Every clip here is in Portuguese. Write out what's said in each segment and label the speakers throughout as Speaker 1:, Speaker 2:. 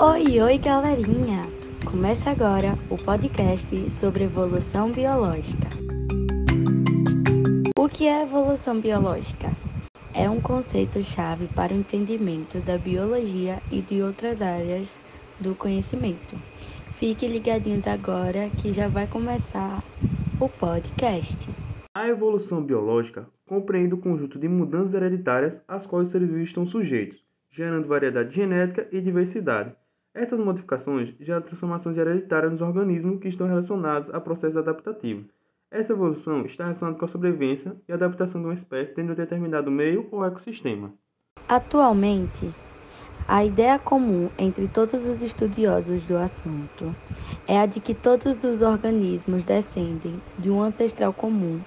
Speaker 1: Oi, oi, galerinha! Começa agora o podcast sobre evolução biológica. O que é evolução biológica? É um conceito-chave para o entendimento da biologia e de outras áreas do conhecimento. Fiquem ligadinhos agora que já vai começar o podcast.
Speaker 2: A evolução biológica compreende o conjunto de mudanças hereditárias às quais os seres vivos estão sujeitos, gerando variedade genética e diversidade. Essas modificações geram transformações hereditárias nos organismos que estão relacionados a processos adaptativos. Essa evolução está relacionada com a sobrevivência e adaptação de uma espécie dentro de um determinado meio ou ecossistema.
Speaker 1: Atualmente, a ideia comum entre todos os estudiosos do assunto é a de que todos os organismos descendem de um ancestral comum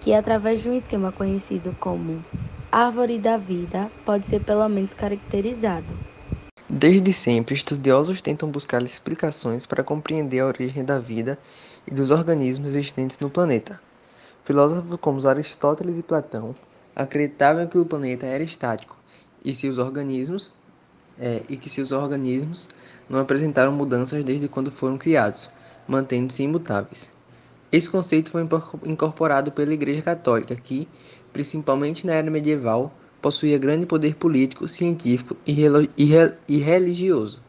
Speaker 1: que, através de um esquema conhecido como árvore da vida, pode ser pelo menos caracterizado.
Speaker 3: Desde sempre, estudiosos tentam buscar explicações para compreender a origem da vida e dos organismos existentes no planeta. Filósofos como Aristóteles e Platão acreditavam que o planeta era estático e se os organismos é, e que seus organismos não apresentaram mudanças desde quando foram criados, mantendo-se imutáveis. Esse conceito foi incorporado pela Igreja Católica, que, principalmente na era medieval, possuía grande poder político, científico e, religioso.